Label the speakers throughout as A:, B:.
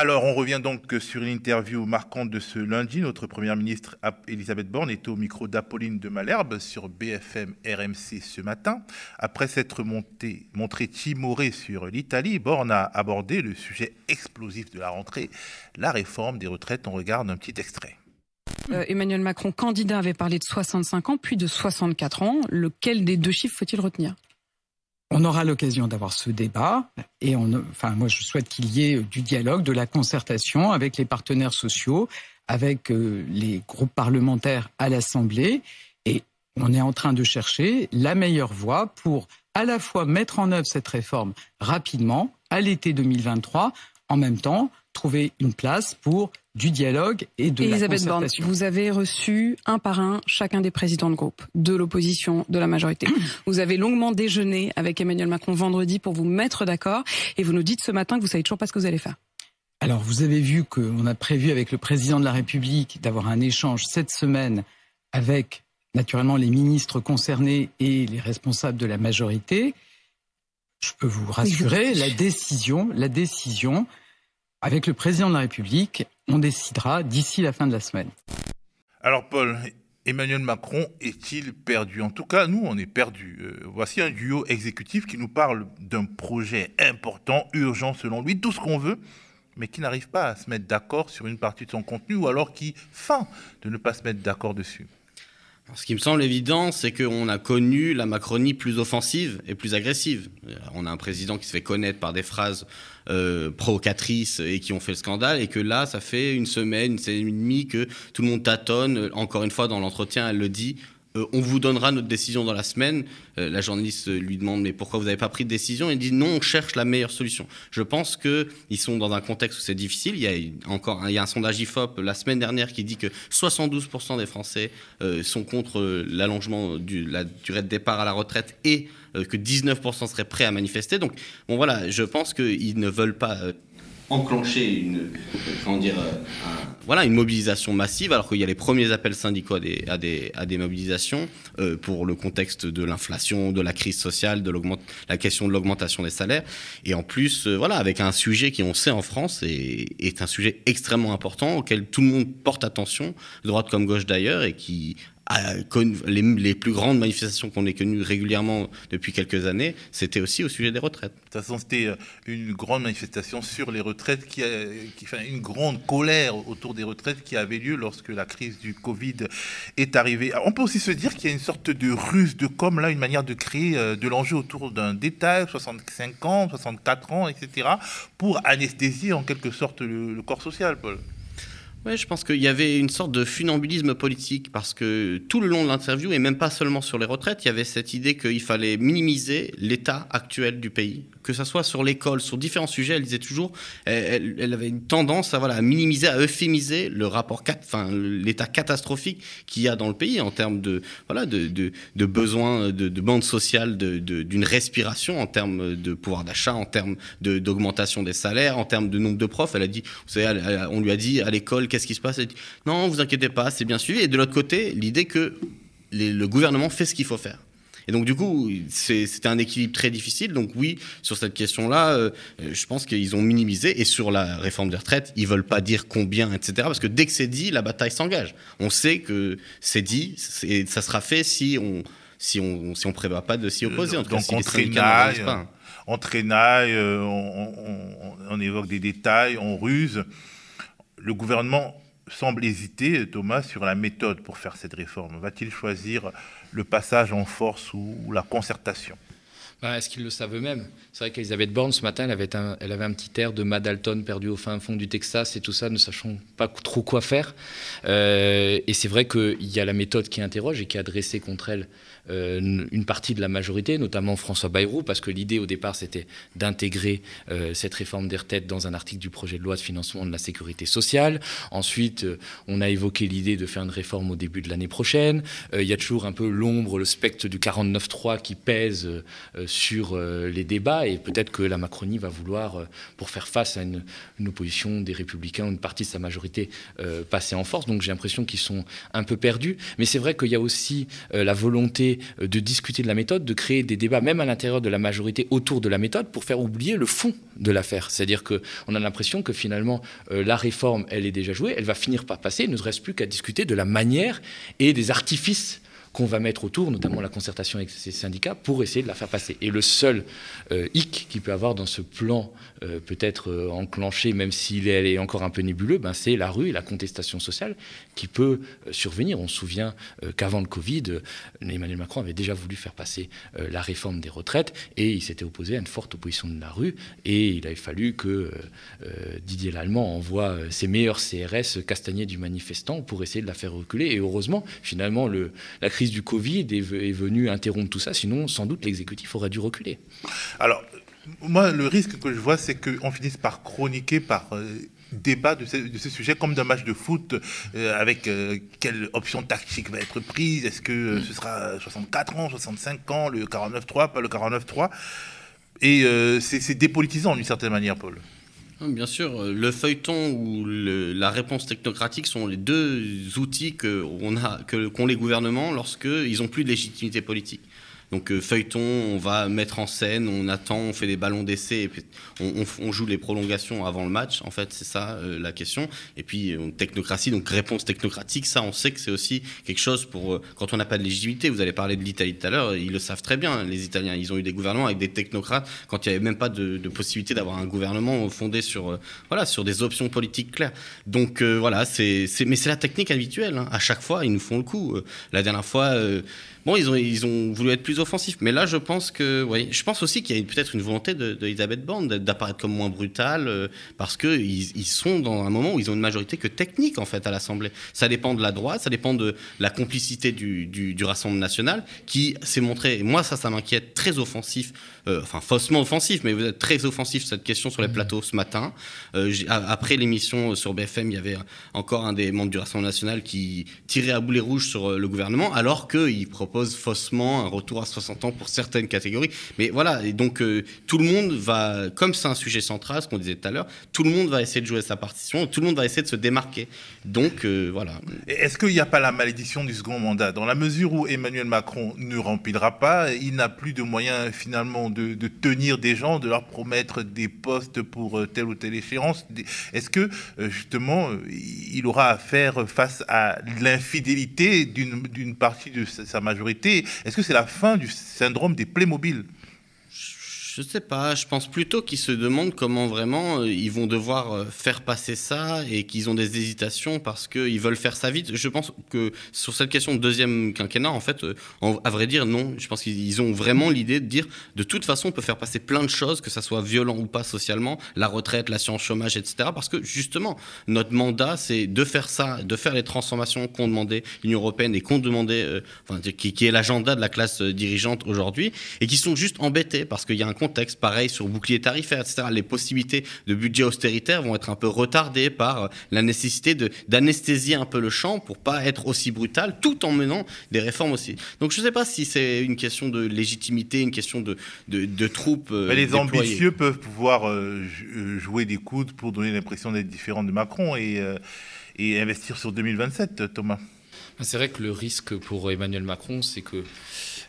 A: Alors, on revient donc sur une interview marquante de ce lundi. Notre première ministre, Elisabeth Borne, est au micro d'Apolline de Malherbe sur BFM RMC ce matin. Après s'être montré timoré sur l'Italie, Borne a abordé le sujet explosif de la rentrée, la réforme des retraites. On regarde un petit extrait.
B: Euh, Emmanuel Macron, candidat, avait parlé de 65 ans, puis de 64 ans. Lequel des deux chiffres faut-il retenir?
C: On aura l'occasion d'avoir ce débat et on, enfin, moi, je souhaite qu'il y ait du dialogue, de la concertation avec les partenaires sociaux, avec euh, les groupes parlementaires à l'Assemblée. Et on est en train de chercher la meilleure voie pour à la fois mettre en œuvre cette réforme rapidement à l'été 2023, en même temps trouver une place pour du dialogue et de
B: Elisabeth
C: la
B: Borne, vous avez reçu un par un chacun des présidents de groupe, de l'opposition, de la majorité. vous avez longuement déjeuné avec Emmanuel Macron vendredi pour vous mettre d'accord et vous nous dites ce matin que vous savez toujours pas ce que vous allez faire.
C: Alors vous avez vu qu'on a prévu avec le président de la République d'avoir un échange cette semaine avec naturellement les ministres concernés et les responsables de la majorité. Je peux vous rassurer, la décision, la décision avec le président de la République, on décidera d'ici la fin de la semaine.
A: Alors Paul, Emmanuel Macron est-il perdu? En tout cas, nous, on est perdus. Euh, voici un duo exécutif qui nous parle d'un projet important, urgent selon lui, tout ce qu'on veut, mais qui n'arrive pas à se mettre d'accord sur une partie de son contenu ou alors qui feint de ne pas se mettre d'accord dessus.
D: Ce qui me semble évident, c'est qu'on a connu la Macronie plus offensive et plus agressive. On a un président qui se fait connaître par des phrases euh, provocatrices et qui ont fait le scandale, et que là, ça fait une semaine, une semaine et demie que tout le monde tâtonne. Encore une fois, dans l'entretien, elle le dit. Euh, on vous donnera notre décision dans la semaine. Euh, la journaliste lui demande mais pourquoi vous n'avez pas pris de décision? Il dit non, on cherche la meilleure solution. Je pense qu'ils sont dans un contexte où c'est difficile. Il y a encore il y a un sondage Ifop la semaine dernière qui dit que 72% des Français euh, sont contre l'allongement de la durée de départ à la retraite et que 19% seraient prêts à manifester. Donc bon voilà, je pense qu'ils ne veulent pas enclencher une, comment dire, voilà, une mobilisation massive, alors qu'il y a les premiers appels syndicaux à des, à des, à des mobilisations euh, pour le contexte de l'inflation, de la crise sociale, de la question de l'augmentation des salaires. Et en plus, euh, voilà, avec un sujet qui, on sait en France, est, est un sujet extrêmement important auquel tout le monde porte attention, droite comme gauche d'ailleurs, et qui les, plus grandes manifestations qu'on ait connues régulièrement depuis quelques années, c'était aussi au sujet des retraites. De
A: toute façon, c'était euh, une grande manifestation sur les retraites, qui, une grande colère autour des retraites qui avait lieu lorsque la crise du Covid est arrivée. On peut aussi se dire qu'il y a une sorte de ruse de com, là, une manière de créer euh, de l'enjeu autour d'un détail, 65 ans, 64 ans, etc., pour anesthésier en quelque sorte le corps social, Paul.
D: Je pense qu'il y avait une sorte de funambulisme politique parce que tout le long de l'interview, et même pas seulement sur les retraites, il y avait cette idée qu'il fallait minimiser l'état actuel du pays, que ce soit sur l'école, sur différents sujets, elle disait toujours, elle, avait une tendance à, voilà, à minimiser, à euphémiser le rapport, enfin, l'état catastrophique qu'il y a dans le pays en termes de, voilà, de, de, de besoins de, de bande sociale, d'une respiration, en termes de pouvoir d'achat, en termes d'augmentation des salaires, en termes de nombre de profs. Elle a dit, vous savez, on lui a dit à l'école, qu'est-ce qui se passe? Elle dit, non, vous inquiétez pas, c'est bien suivi. Et de l'autre côté, l'idée que le gouvernement fait ce qu'il faut faire. Et donc, du coup, c'était un équilibre très difficile. Donc, oui, sur cette question-là, euh, je pense qu'ils ont minimisé. Et sur la réforme des retraites, ils veulent pas dire combien, etc. Parce que dès que c'est dit, la bataille s'engage. On sait que c'est dit, et ça sera fait si on si on si on prévoit pas de s'y opposer. En
A: tout donc, cas, on traînaille, on, traînaille on, on, évoque des détails, on ruse. Le gouvernement semble hésiter, Thomas, sur la méthode pour faire cette réforme. Va-t-il choisir le passage en force ou, la concertation?
E: Bah, Est-ce qu'ils le savent eux-mêmes? C'est vrai qu'Elisabeth Borne, ce matin, elle avait, un, elle avait un petit air de Madalton perdu au fin fond du Texas et tout ça, ne sachant pas trop quoi faire. Euh, et c'est vrai qu'il y a la méthode qui interroge et qui est adressée contre elle une partie de la majorité, notamment François Bayrou, parce que l'idée au départ c'était d'intégrer euh, cette réforme des retraites dans un article du projet de loi de financement de la sécurité sociale. Ensuite, euh, on a évoqué l'idée de faire une réforme au début de l'année prochaine. Il y a toujours un peu l'ombre, le spectre du 49-3 qui pèse sur les débats et peut-être que la Macronie va vouloir, pour faire face à une, une, opposition des républicains, une partie de sa majorité, passer en force. Donc j'ai l'impression qu'ils sont un peu perdus. Mais c'est vrai qu'il y a aussi la volonté c'est de discuter de la méthode, de créer des débats, même à l'intérieur de la majorité, autour de la méthode, pour faire oublier le fond de l'affaire. C'est-à-dire qu'on a l'impression que finalement, la réforme, elle est déjà jouée, elle va finir par passer, il ne reste plus qu'à discuter de la manière et des artifices qu'on va mettre autour, notamment la concertation avec ces syndicats, pour essayer de la faire passer. Et le seul euh, hic qu'il peut avoir dans ce plan, euh, peut-être euh, enclenché, même s'il est, encore un peu nébuleux, ben, c'est la rue et la contestation sociale qui peut survenir. On se souvient qu'avant le Covid, Emmanuel Macron avait déjà voulu faire passer la réforme des retraites et il s'était opposé à une forte opposition de la rue. Et il avait fallu que Didier Lallemand envoie ses meilleurs CRS castagner du manifestant pour essayer de la faire reculer. Et heureusement, finalement, le, la crise du Covid est, est venue interrompre tout ça, sinon sans doute l'exécutif aurait dû reculer.
A: Alors, moi, le risque que je vois, c'est qu'on finisse par chroniquer, par euh, débat de ce, sujet comme d'un match de foot euh, avec euh, quelle option tactique va être prise? Est-ce que ce sera 64 ans, 65 ans, le 49-3, pas le 49-3 Et c'est dépolitisant d'une certaine manière, Paul.
D: Bien sûr, le feuilleton ou la réponse technocratique sont les deux outils qu'ont qu les gouvernements lorsqu'ils n'ont plus de légitimité politique. Donc euh, feuilleton, on va mettre en scène, on attend, on fait des ballons d'essai, on, joue les prolongations avant le match. En fait, c'est ça euh, la question. Et puis euh, technocratie, donc réponse technocratique, ça, on sait que c'est aussi quelque chose pour quand on n'a pas de légitimité. Vous allez parler de l'Italie tout à l'heure, ils le savent très bien. Les Italiens, ils ont eu des gouvernements avec des technocrates quand il n'y avait même pas de, possibilité d'avoir un gouvernement fondé sur voilà sur des options politiques claires. Donc voilà, c'est mais c'est la technique habituelle. Hein. À chaque fois, ils nous font le coup. la dernière fois. Bon, ils ont voulu être plus offensifs, mais là, je pense que, oui, je pense aussi qu'il y a peut-être une volonté d'Elisabeth de, Borne d'apparaître comme moins brutale, euh, parce qu'ils ils sont dans un moment où ils ont une majorité que technique, en fait, à l'Assemblée. Ça dépend de la droite, ça dépend de la complicité du, du, du Rassemblement national, qui s'est montré, moi, ça, ça m'inquiète, très offensif euh, enfin faussement offensif, mais vous êtes très offensif sur cette question sur les mmh. plateaux ce matin. Euh, après l'émission sur BFM, il y avait encore un des membres du Rassemblement national qui tirait à boulet rouge sur le gouvernement, alors qu'il propose faussement un retour à 60 ans pour certaines catégories. Mais voilà, et donc tout le monde va, comme c'est un sujet central, ce qu'on disait tout à l'heure, tout le monde va essayer de jouer sa partition, tout le monde va essayer de se démarquer. Donc voilà.
A: Est-ce qu'il n'y a pas la malédiction du second mandat? Dans la mesure où Emmanuel Macron ne remplira pas, il n'a plus de moyens finalement de de, tenir des gens, de leur promettre des postes pour euh, telle ou telle échéance? Est-ce que euh, justement euh, il aura à faire face à l'infidélité d'une partie de sa majorité? Est-ce que c'est la fin du syndrome des Playmobil
D: je sais pas, je pense plutôt qu'ils se demandent comment vraiment euh, ils vont devoir euh, faire passer ça et qu'ils ont des hésitations parce qu'ils veulent faire ça vite. Je pense que sur cette question de deuxième quinquennat, en fait, euh, à vrai dire, non. Je pense qu'ils ont vraiment l'idée de dire de toute façon, on peut faire passer plein de choses, que ça soit violent ou pas socialement, la retraite, l'assurance chômage, etc. Parce que justement, notre mandat, c'est de faire ça, de faire les transformations qu'ont demandé l'Union européenne et qu'ont demandé, enfin, qui, qui est l'agenda de la classe dirigeante aujourd'hui et qui sont juste embêtés parce qu'il y a un contexte pareil sur bouclier tarifaire, etc. Les possibilités de budget austéritaire vont être un peu retardées par euh, la nécessité d'anesthésier un peu le champ pour pas être aussi brutal, tout en menant des réformes aussi. Donc je ne sais pas si c'est une question de légitimité, une question de, de, troupes.
A: Euh, Mais les ambitieux peuvent pouvoir euh, jouer des coudes pour donner l'impression d'être différents de Macron et, et investir sur 2027, Thomas.
E: C'est vrai que le risque pour Emmanuel Macron, c'est que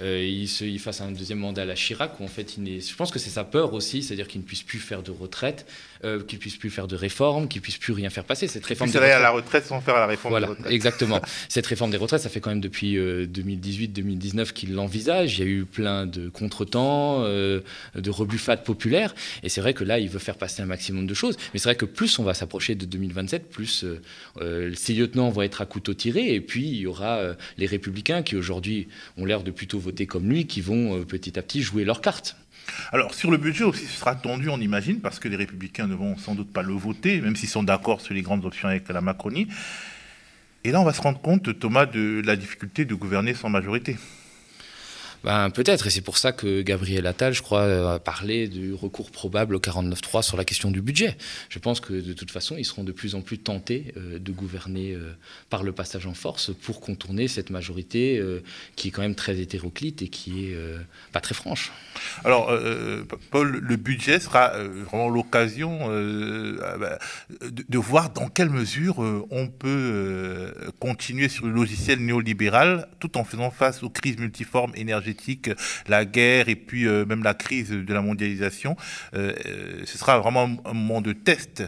E: il, se, fasse un deuxième mandat à la Chirac, où en fait, il je pense que c'est sa peur aussi, c'est-à-dire qu'il ne puisse plus faire de retraite, euh, qu'il puisse plus faire de réforme, qu'il puisse plus rien faire passer. Cette réforme
A: des à la retraite sans faire la réforme
E: voilà,
A: des retraites.
E: Exactement. Cette réforme des retraites, ça fait quand même depuis 2018-2019 euh, qu'il l'envisage. Il y a eu plein de contretemps, euh, de rebuffades populaires, et c'est vrai que là, il veut faire passer un maximum de choses. Mais c'est vrai que plus on va s'approcher de 2027, plus ces lieutenants vont être à couteau tiré, et puis il y aura les républicains qui aujourd'hui ont l'air de plutôt voter comme lui, qui vont petit à petit jouer leurs cartes.
A: Alors, sur le budget aussi, ce sera tendu, on imagine, parce que les républicains ne vont sans doute pas le voter, même s'ils sont d'accord sur les grandes options avec la Macronie. Et là, on va se rendre compte, Thomas, de la difficulté de gouverner sans majorité.
E: Ben, peut-être, et c'est pour ça que Gabriel Attal, je crois, a parlé du recours probable au 49-3 sur la question du budget. Je pense que de toute façon, ils seront de plus en plus tentés euh, de gouverner euh, par le passage en force pour contourner cette majorité euh, qui est quand même très hétéroclite et qui est pas très franche.
A: Alors, Paul, le budget sera vraiment l'occasion bah, de, de, voir dans quelle mesure on peut continuer sur le logiciel néolibéral tout en faisant face aux crises multiformes énergétiques la guerre et puis euh, même la crise de la mondialisation. Euh, euh, ce sera vraiment un moment de test.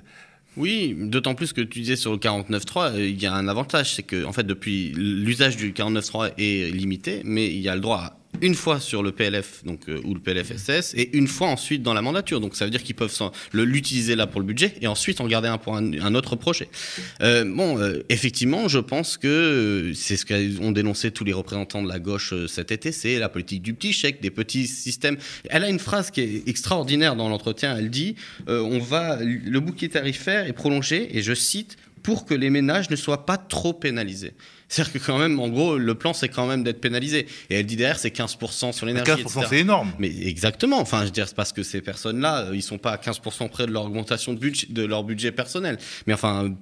D: Oui, d'autant plus que tu disais sur le 49.3, il y a un avantage, c'est que en fait depuis l'usage du 49.3 est limité, mais il y a le droit à une fois sur le PLF donc, euh, ou le PLFSS et une fois ensuite dans la mandature. Donc ça veut dire qu'ils peuvent l'utiliser là pour le budget et ensuite en garder un pour un, autre projet. Euh, bon, euh, effectivement, je pense que c'est ce qu'ont dénoncé tous les représentants de la gauche cet été, c'est la politique du petit chèque, des petits systèmes. Elle a une phrase qui est extraordinaire dans l'entretien. Elle dit on va le bouquet tarifaire est prolongé et je cite pour que les ménages ne soient pas trop pénalisés. C'est-à-dire que quand même, en gros, le plan, c'est quand même d'être pénalisé. Et elle dit derrière, c'est 15% sur l'énergie. 15%,
A: c'est énorme.
D: Mais exactement. Enfin, je veux dire, c'est parce que ces personnes-là, euh, ils sont pas à 15% près de leur augmentation de, budget, de leur budget personnel. Mais enfin,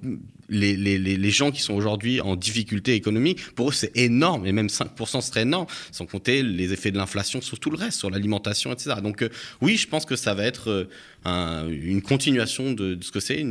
D: les, les, les gens qui sont aujourd'hui en difficulté économique, pour eux, c'est énorme. Et même 5% serait énorme, sans compter les effets de l'inflation sur tout le reste, sur l'alimentation, etc. Donc, euh, oui, je pense que ça va être euh, un, une continuation de, de ce que c'est.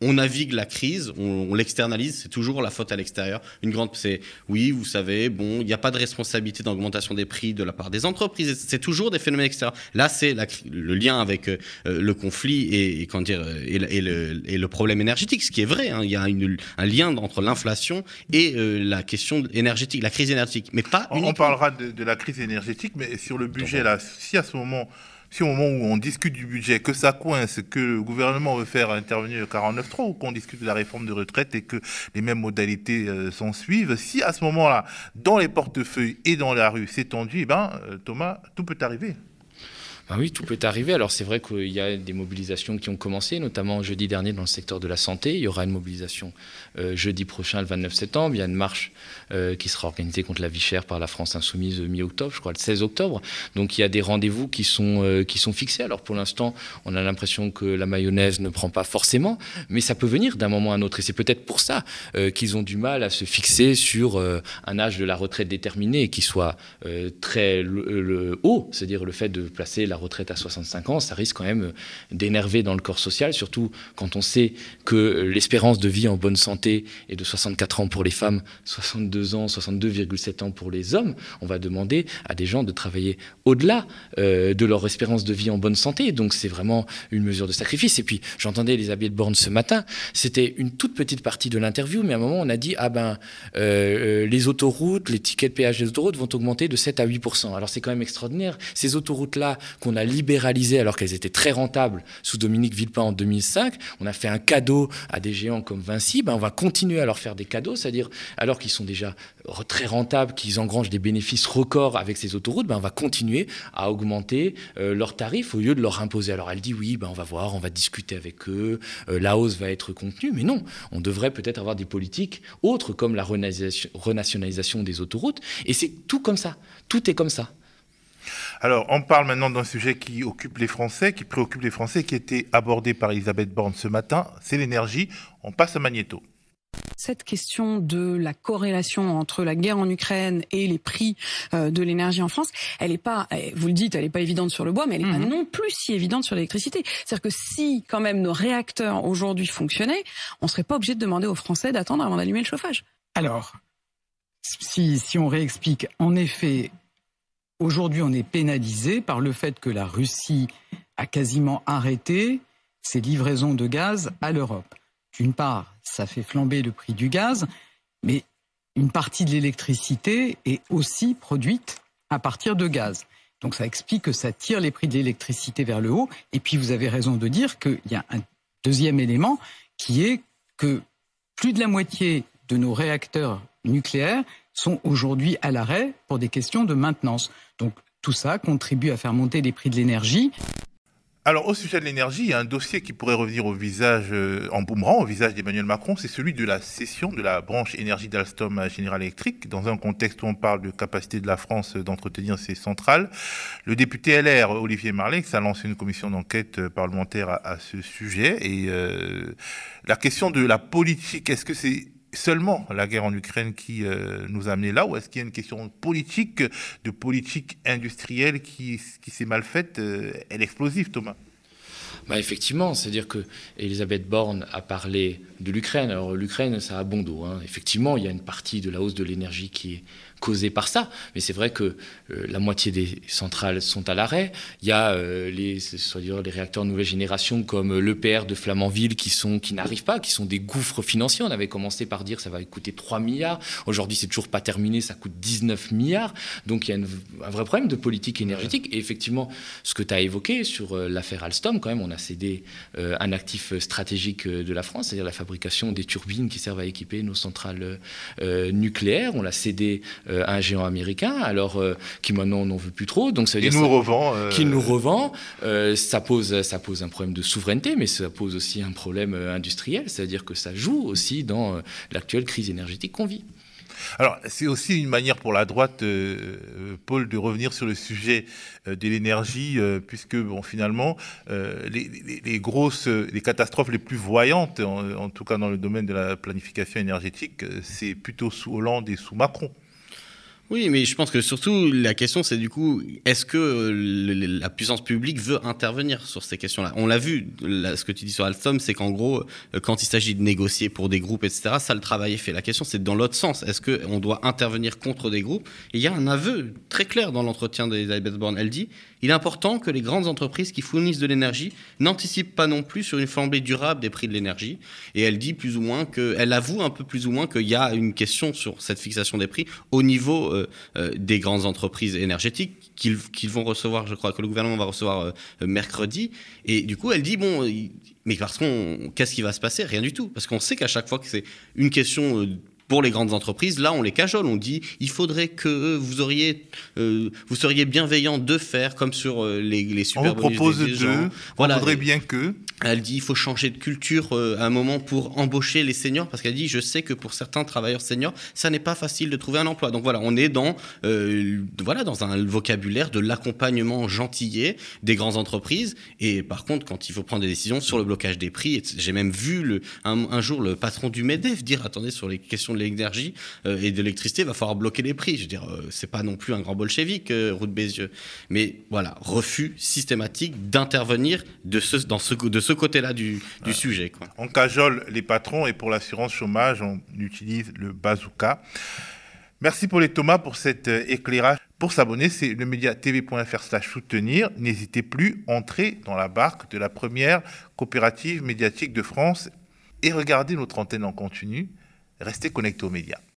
D: On navigue la crise, on, on l'externalise, c'est toujours la faute à l'extérieur. Une grande c'est oui, vous savez, bon, il n'y a pas de responsabilité d'augmentation des prix de la part des entreprises. C'est toujours des phénomènes extérieurs. Là, c'est le lien avec euh, le conflit et, dire et, le, et, le, problème énergétique, ce qui est vrai. Hein. Il y a un lien entre l'inflation et euh, la question énergétique, la crise énergétique, mais pas.
A: On, parlera de, de, la crise énergétique, mais sur le budget là, si à ce moment si au moment où on discute du budget, que ça coince, que le gouvernement veut faire intervenir le 49.3 ou qu'on discute de la réforme de retraite et que les mêmes modalités euh, s'en suivent, si à ce moment-là, dans les portefeuilles et dans la rue, c'est tendu, eh ben, euh, Thomas, tout peut arriver.
E: Ah oui, tout peut arriver. Alors c'est vrai qu'il y a des mobilisations qui ont commencé, notamment jeudi dernier dans le secteur de la santé. Il y aura une mobilisation euh, jeudi prochain, le 29 septembre. Il y a une marche euh, qui sera organisée contre la vie chère par la France Insoumise mi-octobre, je crois le 16 octobre. Donc il y a des rendez-vous qui sont, euh, fixés. Alors pour l'instant, on a l'impression que la mayonnaise ne prend pas forcément, mais ça peut venir d'un moment à un autre. Et c'est peut-être pour ça qu'ils ont du mal à se fixer sur un âge de la retraite déterminé qui soit très haut, c'est-à-dire le fait de placer la retraite à 65 ans, ça risque quand même d'énerver dans le corps social, surtout quand on sait que l'espérance de vie en bonne santé est de 64 ans pour les femmes, 62 ans, 62,7 ans pour les hommes. On va demander à des gens de travailler au-delà euh, de leur espérance de vie en bonne santé. Donc c'est vraiment une mesure de sacrifice. Et puis j'entendais Elisabeth Borne ce matin, c'était une toute petite partie de l'interview, mais à un moment on a dit ah ben euh, euh, les autoroutes, les tickets de péage des autoroutes vont augmenter de 7 à 8% Alors c'est quand même extraordinaire. Ces autoroutes là qu'on on a libéralisé alors qu'elles étaient très rentables sous Dominique Villepin en 2005. On a fait un cadeau à des géants comme Vinci. Ben, on va continuer à leur faire des cadeaux, c'est-à-dire alors qu'ils sont déjà très rentables, qu'ils engrangent des bénéfices records avec ces autoroutes, ben, on va continuer à augmenter euh, leurs tarifs au lieu de leur imposer. Alors elle dit oui, ben, on va voir, on va discuter avec eux, euh, la hausse va être contenue, mais non, on devrait peut-être avoir des politiques autres comme la renationalisation des autoroutes. Et c'est tout comme ça, tout est comme ça.
A: Alors, on parle maintenant d'un sujet qui occupe les Français, qui préoccupe les Français, qui a été abordé par Elisabeth Borne ce matin, c'est l'énergie. On passe à Magnéto.
B: Cette question de la corrélation entre la guerre en Ukraine et les prix euh, de l'énergie en France, elle n'est pas, vous le dites, elle n'est pas évidente sur le bois, mais elle n'est pas mhm. non plus si évidente sur l'électricité. C'est-à-dire que si quand même nos réacteurs aujourd'hui fonctionnaient, on ne serait pas obligé de demander aux Français d'attendre avant d'allumer le chauffage.
C: Alors, si, si on réexplique, en effet, Aujourd'hui, on est pénalisé par le fait que la Russie a quasiment arrêté ses livraisons de gaz à l'Europe. D'une part, ça fait flamber le prix du gaz, mais une partie de l'électricité est aussi produite à partir de gaz. Donc ça explique que ça tire les prix de l'électricité vers le haut. Et puis vous avez raison de dire qu'il y a un deuxième élément qui est que plus de la moitié de nos réacteurs nucléaires sont aujourd'hui à l'arrêt pour des questions de maintenance. Donc tout ça contribue à faire monter les prix de l'énergie.
A: Alors, au sujet de l'énergie, il y a un dossier qui pourrait revenir au visage, euh, en boomerang, au visage d'Emmanuel Macron, c'est celui de la cession de la branche énergie d'Alstom à General Electric, dans un contexte où on parle de capacité de la France d'entretenir ses centrales. Le député LR, Olivier Marleix, a lancé une commission d'enquête euh, parlementaire à, ce sujet. Et euh, la question de la politique, est-ce que c'est seulement la guerre en Ukraine qui euh, nous a amené là, ou est-ce qu'il y a une question politique, de politique industrielle qui, qui s'est mal faite euh, Elle est explosive, Thomas?
E: Bah effectivement, c'est-à-dire que Elisabeth Borne a parlé de l'Ukraine. Alors l'Ukraine, ça a bon dos. Hein. Effectivement, il y a une partie de la hausse de l'énergie qui est causée par ça. Mais c'est vrai que euh, la moitié des centrales sont à l'arrêt. Il y a euh, les, les réacteurs nouvelle génération comme l'EPR de Flamanville qui, sont, qui n'arrivent pas, qui sont des gouffres financiers. On avait commencé par dire que ça va coûter 3 milliards. Aujourd'hui, c'est toujours pas terminé, ça coûte 19 milliards. Donc il y a un vrai problème de politique énergétique. Et effectivement, ce que tu as évoqué sur euh, l'affaire Alstom, quand même, on a cédé un actif stratégique de la France, c'est-à-dire la fabrication des turbines qui servent à équiper nos centrales nucléaires. On l'a cédé euh, un géant américain, alors euh, qui maintenant n'en veut plus trop. Donc ça veut
A: dire nous revend.
E: Euh, qui nous revend. ça pose ça pose un problème de souveraineté, mais ça pose aussi un problème industriel, c'est-à-dire que ça joue aussi dans l'actuelle crise énergétique qu'on vit.
A: Alors, c'est aussi une manière pour la droite, Paul, de revenir sur le sujet de l'énergie, puisque, bon, finalement, les, grosses, les catastrophes les plus voyantes, en, en, tout cas dans le domaine de la planification énergétique, c'est plutôt sous Hollande et sous Macron.
D: Oui, mais je pense que surtout la question, c'est du coup, est-ce que euh, la puissance publique veut intervenir sur ces questions-là? On l'a vu, ce que tu dis sur Alstom, c'est qu'en gros, euh, quand il s'agit de négocier pour des groupes, etc., ça, le travail est fait. La question, c'est dans l'autre sens. Est-ce qu'on doit intervenir contre des groupes? Il y a un aveu très clair dans l'entretien d'Elisabeth Borne. Elle dit il est important que les grandes entreprises qui fournissent de l'énergie n'anticipent pas non plus sur une flambée durable des prix de l'énergie. Et elle dit plus ou moins que, elle avoue un peu plus ou moins qu'il y a une question sur cette fixation des prix au niveau euh, euh, des grandes entreprises énergétiques qu'ils vont recevoir, je crois que le gouvernement va recevoir euh, mercredi. Et du coup, elle dit bon, mais parce qu'on, qu'est-ce qui va se passer? Rien du tout, parce qu'on sait qu'à chaque fois que c'est une question pour les grandes entreprises, là, on les cajole. On dit il faudrait que vous auriez, euh, vous seriez bienveillant de faire comme sur euh, les, les super
A: On vous propose de. Voilà. On voudrait bien que.
D: Elle dit il faut changer de culture euh, à un moment pour embaucher les seniors parce qu'elle dit je sais que pour certains travailleurs seniors ça n'est pas facile de trouver un emploi. Donc voilà, on est dans voilà dans un vocabulaire de l'accompagnement gentillet des grandes entreprises et par contre quand il faut prendre des décisions sur le blocage des prix, j'ai même vu le, un, un, jour le patron du Medef dire attendez sur les questions de l'énergie euh, et de l'électricité, va falloir bloquer les prix. Je veux dire, euh, c'est pas non plus un grand bolchevique, euh, Route Bézieux. Mais voilà, refus systématique d'intervenir de ce, dans ce, de ce côté-là du, du sujet. Quoi.
A: On cajole les patrons et pour l'assurance chômage, on utilise le bazooka. Merci pour les Thomas pour cet éclairage. Pour s'abonner, c'est le média tv.fr soutenir. N'hésitez plus, entrez dans la barque de la première coopérative médiatique de France et regardez notre antenne en continu. Restez connectés aux médias.